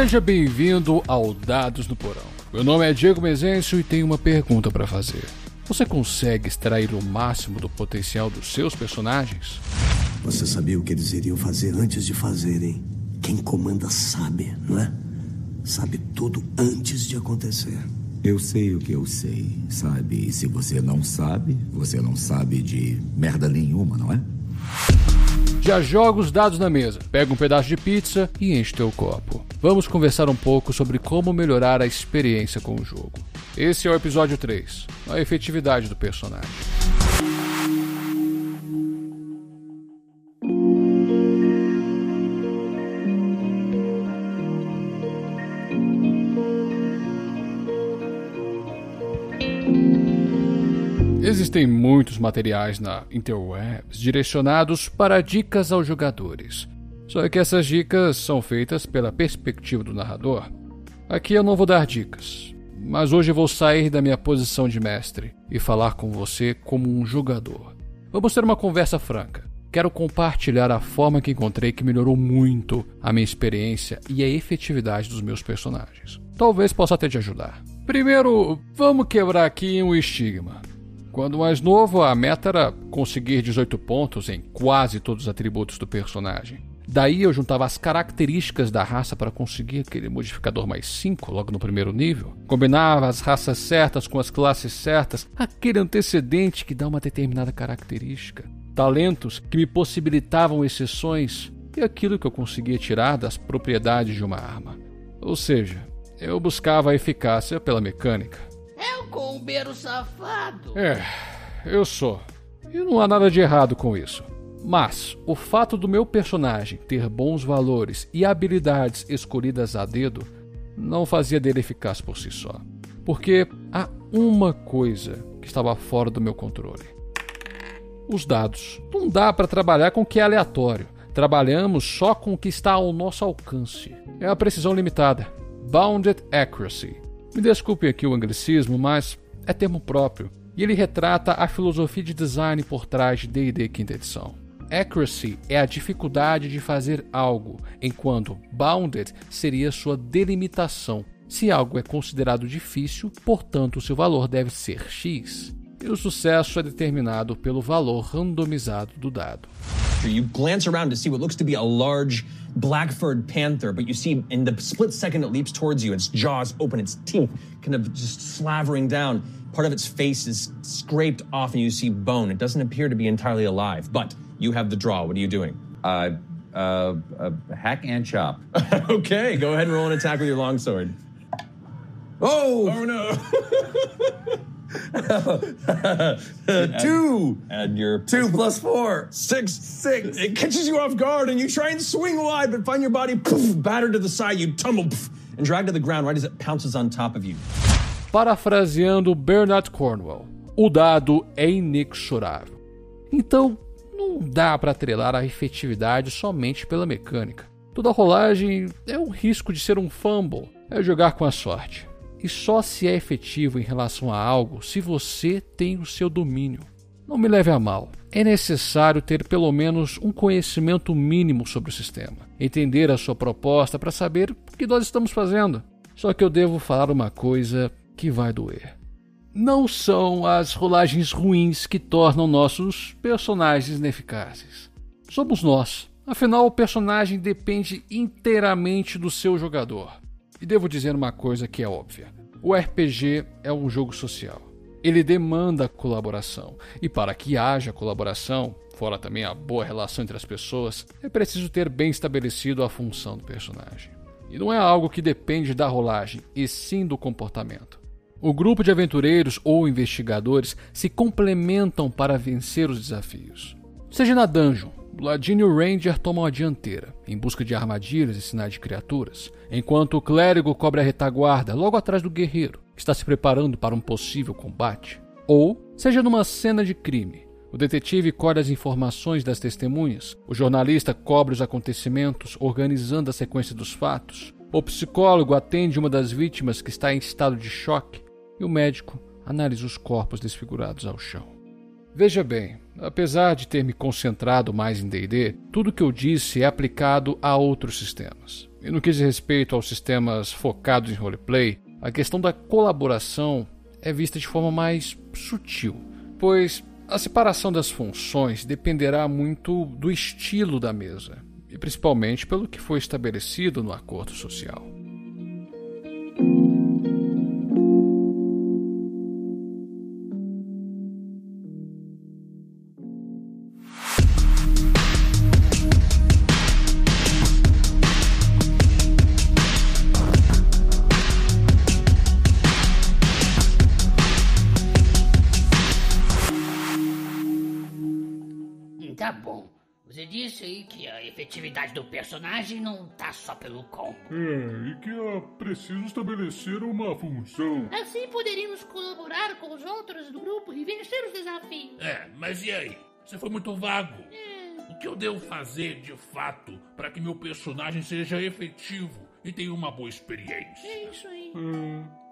Seja bem-vindo ao Dados do Porão. Meu nome é Diego Mezencio e tenho uma pergunta para fazer. Você consegue extrair o máximo do potencial dos seus personagens? Você sabia o que eles iriam fazer antes de fazerem? Quem comanda sabe, não é? Sabe tudo antes de acontecer. Eu sei o que eu sei, sabe? E se você não sabe, você não sabe de merda nenhuma, não é? Já joga os dados na mesa, pega um pedaço de pizza e enche teu copo. Vamos conversar um pouco sobre como melhorar a experiência com o jogo. Esse é o episódio 3, a efetividade do personagem. Existem muitos materiais na interwebs direcionados para dicas aos jogadores. Só que essas dicas são feitas pela perspectiva do narrador. Aqui eu não vou dar dicas, mas hoje vou sair da minha posição de mestre e falar com você como um jogador. Vamos ter uma conversa franca. Quero compartilhar a forma que encontrei que melhorou muito a minha experiência e a efetividade dos meus personagens. Talvez possa até te ajudar. Primeiro, vamos quebrar aqui um estigma. Quando mais novo, a meta era conseguir 18 pontos em quase todos os atributos do personagem. Daí eu juntava as características da raça para conseguir aquele modificador mais 5 logo no primeiro nível. Combinava as raças certas com as classes certas, aquele antecedente que dá uma determinada característica. Talentos que me possibilitavam exceções e aquilo que eu conseguia tirar das propriedades de uma arma. Ou seja, eu buscava a eficácia pela mecânica combeiro safado. É, eu sou. E não há nada de errado com isso. Mas o fato do meu personagem ter bons valores e habilidades escolhidas a dedo não fazia dele eficaz por si só. Porque há uma coisa que estava fora do meu controle: os dados. Não dá para trabalhar com o que é aleatório. Trabalhamos só com o que está ao nosso alcance. É a precisão limitada. Bounded Accuracy. Me desculpe aqui o anglicismo, mas é termo próprio, e ele retrata a filosofia de design por trás de D&D quinta edição. Accuracy é a dificuldade de fazer algo, enquanto bounded seria sua delimitação. Se algo é considerado difícil, portanto seu valor deve ser X. E o sucesso é determinado pelo valor randomizado do dado. You glance around to see what looks to be a large black-furred panther, but you see in the split second it leaps towards you, its jaws open, its teeth kind of just slavering down. Part of its face is scraped off and you see bone. It doesn't appear to be entirely alive, but you have the draw. What are you doing? Uh, uh, uh hack and chop. okay, go ahead and roll an attack with your longsword. Oh! Oh no! two. Add your two plus four. Six. Six. It catches you off guard and you try and swing wide, but find your body poof, battered to the side. You tumble poof, and drag to the ground right as it pounces on top of you. Parafraseando Bernard Cornwell, o dado é inexorável. Então, não dá para atrelar a efetividade somente pela mecânica. Toda rolagem é um risco de ser um fumble, é jogar com a sorte e só se é efetivo em relação a algo se você tem o seu domínio. Não me leve a mal. É necessário ter pelo menos um conhecimento mínimo sobre o sistema, entender a sua proposta para saber o que nós estamos fazendo. Só que eu devo falar uma coisa que vai doer. Não são as rolagens ruins que tornam nossos personagens ineficazes. Somos nós. Afinal, o personagem depende inteiramente do seu jogador. E devo dizer uma coisa que é óbvia: o RPG é um jogo social. Ele demanda colaboração, e para que haja colaboração, fora também a boa relação entre as pessoas, é preciso ter bem estabelecido a função do personagem. E não é algo que depende da rolagem, e sim do comportamento. O grupo de aventureiros ou investigadores se complementam para vencer os desafios. Seja na dungeon, Ladino e o Ranger tomam a dianteira, em busca de armadilhas e sinais de criaturas, enquanto o clérigo cobre a retaguarda logo atrás do guerreiro, que está se preparando para um possível combate. Ou, seja numa cena de crime, o detetive colhe as informações das testemunhas, o jornalista cobre os acontecimentos, organizando a sequência dos fatos, o psicólogo atende uma das vítimas que está em estado de choque e o médico analisa os corpos desfigurados ao chão. Veja bem, apesar de ter me concentrado mais em DD, tudo que eu disse é aplicado a outros sistemas. E no que diz respeito aos sistemas focados em roleplay, a questão da colaboração é vista de forma mais sutil, pois a separação das funções dependerá muito do estilo da mesa, e principalmente pelo que foi estabelecido no acordo social. Aí que a efetividade do personagem não tá só pelo combo. É, e que é preciso estabelecer uma função. Assim poderíamos colaborar com os outros do grupo e vencer os desafios. É, mas e aí? Você foi muito vago. É. O que eu devo fazer, de fato, para que meu personagem seja efetivo e tenha uma boa experiência? É isso aí.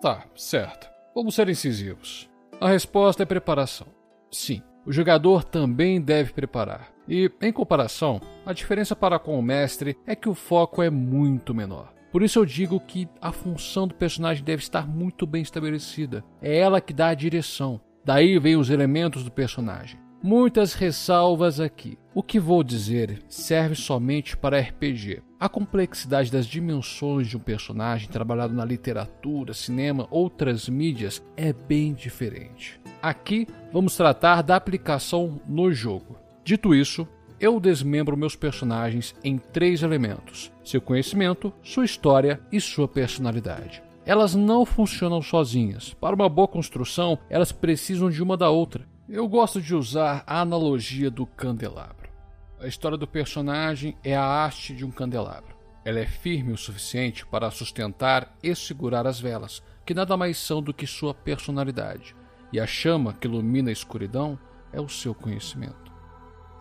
Tá, certo. Vamos ser incisivos. A resposta é preparação. Sim, o jogador também deve preparar. E, em comparação, a diferença para com o mestre é que o foco é muito menor. Por isso eu digo que a função do personagem deve estar muito bem estabelecida. É ela que dá a direção. Daí vem os elementos do personagem. Muitas ressalvas aqui. O que vou dizer serve somente para RPG. A complexidade das dimensões de um personagem trabalhado na literatura, cinema, outras mídias é bem diferente. Aqui vamos tratar da aplicação no jogo. Dito isso, eu desmembro meus personagens em três elementos: seu conhecimento, sua história e sua personalidade. Elas não funcionam sozinhas. Para uma boa construção, elas precisam de uma da outra. Eu gosto de usar a analogia do candelabro. A história do personagem é a haste de um candelabro. Ela é firme o suficiente para sustentar e segurar as velas, que nada mais são do que sua personalidade e a chama que ilumina a escuridão é o seu conhecimento.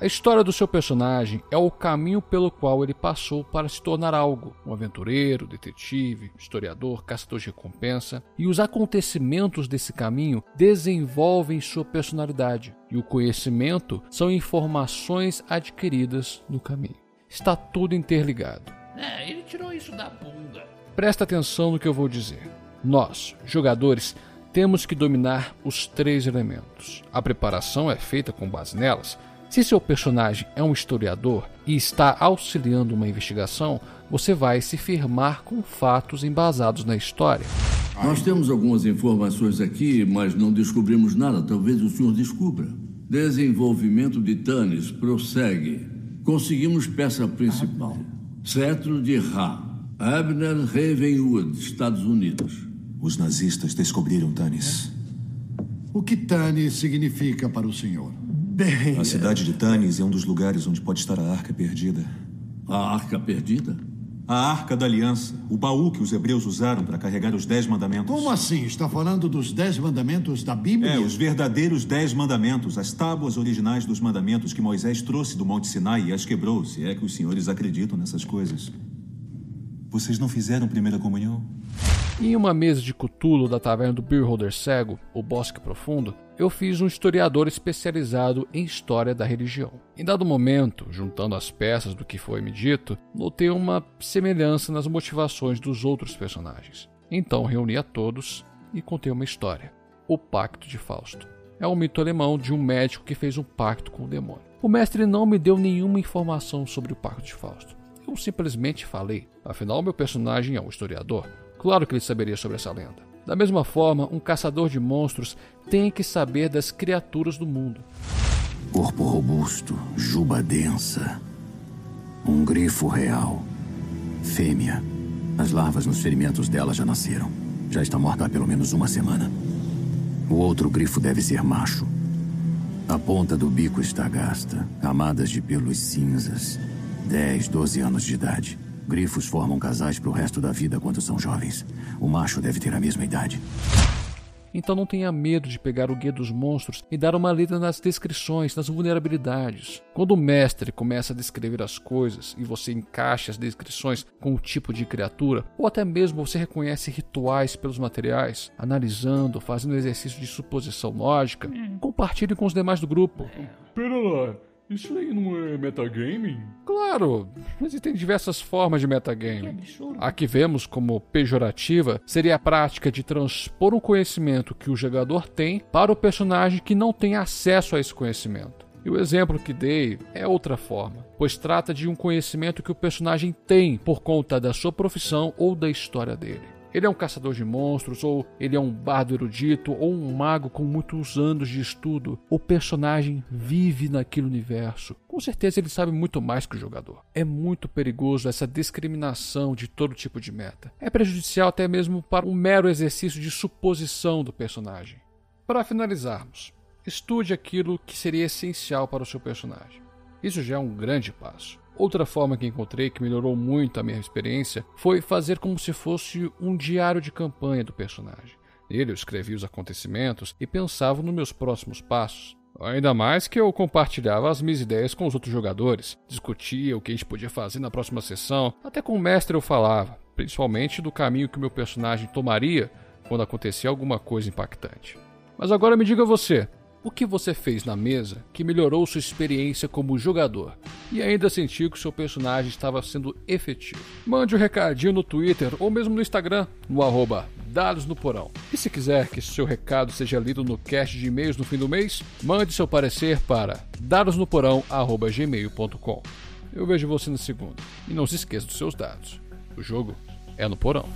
A história do seu personagem é o caminho pelo qual ele passou para se tornar algo, um aventureiro, detetive, historiador, caçador de recompensa, e os acontecimentos desse caminho desenvolvem sua personalidade, e o conhecimento são informações adquiridas no caminho. Está tudo interligado. É, ele tirou isso da bunda. Presta atenção no que eu vou dizer. Nós, jogadores, temos que dominar os três elementos. A preparação é feita com base nelas. Se seu personagem é um historiador e está auxiliando uma investigação, você vai se firmar com fatos embasados na história. Nós temos algumas informações aqui, mas não descobrimos nada. Talvez o senhor descubra. Desenvolvimento de Tanis prossegue. Conseguimos peça principal. Cetro de Ra. Abner Ravenwood, Estados Unidos. Os nazistas descobriram Tanis. O que Tanis significa para o senhor? Bem. A cidade de Tanis é um dos lugares onde pode estar a arca perdida. A arca perdida? A arca da aliança, o baú que os hebreus usaram para carregar os dez mandamentos. Como assim? Está falando dos dez mandamentos da Bíblia? É, os verdadeiros dez mandamentos, as tábuas originais dos mandamentos que Moisés trouxe do Monte Sinai e as quebrou, se é que os senhores acreditam nessas coisas. Vocês não fizeram primeira comunhão? Em uma mesa de cutulo da taverna do Beerholder Cego, o Bosque Profundo, eu fiz um historiador especializado em história da religião. Em dado momento, juntando as peças do que foi me dito, notei uma semelhança nas motivações dos outros personagens. Então reuni a todos e contei uma história: O Pacto de Fausto. É um mito alemão de um médico que fez um pacto com o demônio. O mestre não me deu nenhuma informação sobre o Pacto de Fausto. Eu simplesmente falei. Afinal, meu personagem é um historiador. Claro que ele saberia sobre essa lenda. Da mesma forma, um caçador de monstros tem que saber das criaturas do mundo. Corpo robusto, juba densa. Um grifo real. Fêmea. As larvas nos ferimentos dela já nasceram. Já está morta há pelo menos uma semana. O outro grifo deve ser macho. A ponta do bico está gasta, camadas de pelos cinzas. 10, 12 anos de idade. Grifos formam casais para o resto da vida quando são jovens. O macho deve ter a mesma idade. Então não tenha medo de pegar o guia dos monstros e dar uma lida nas descrições, nas vulnerabilidades. Quando o mestre começa a descrever as coisas e você encaixa as descrições com o tipo de criatura, ou até mesmo você reconhece rituais pelos materiais, analisando, fazendo exercício de suposição lógica, compartilhe com os demais do grupo. Pera lá, isso aí não é metagaming? Claro, existem diversas formas de metagame. A que vemos como pejorativa seria a prática de transpor um conhecimento que o jogador tem para o personagem que não tem acesso a esse conhecimento. E o exemplo que dei é outra forma, pois trata de um conhecimento que o personagem tem por conta da sua profissão ou da história dele. Ele é um caçador de monstros, ou ele é um bardo erudito, ou um mago com muitos anos de estudo. O personagem vive naquele universo. Com certeza ele sabe muito mais que o jogador. É muito perigoso essa discriminação de todo tipo de meta. É prejudicial até mesmo para um mero exercício de suposição do personagem. Para finalizarmos, estude aquilo que seria essencial para o seu personagem. Isso já é um grande passo. Outra forma que encontrei que melhorou muito a minha experiência foi fazer como se fosse um diário de campanha do personagem. Nele eu escrevia os acontecimentos e pensava nos meus próximos passos. Ainda mais que eu compartilhava as minhas ideias com os outros jogadores, discutia o que a gente podia fazer na próxima sessão, até com o mestre eu falava, principalmente do caminho que o meu personagem tomaria quando acontecia alguma coisa impactante. Mas agora me diga você, o que você fez na mesa que melhorou sua experiência como jogador e ainda sentiu que seu personagem estava sendo efetivo? Mande um recadinho no Twitter ou mesmo no Instagram, no arroba Dados no Porão. E se quiser que seu recado seja lido no cast de e-mails no fim do mês, mande seu parecer para dadosnoporão.gmail.com. Eu vejo você na segunda. E não se esqueça dos seus dados. O jogo é no porão.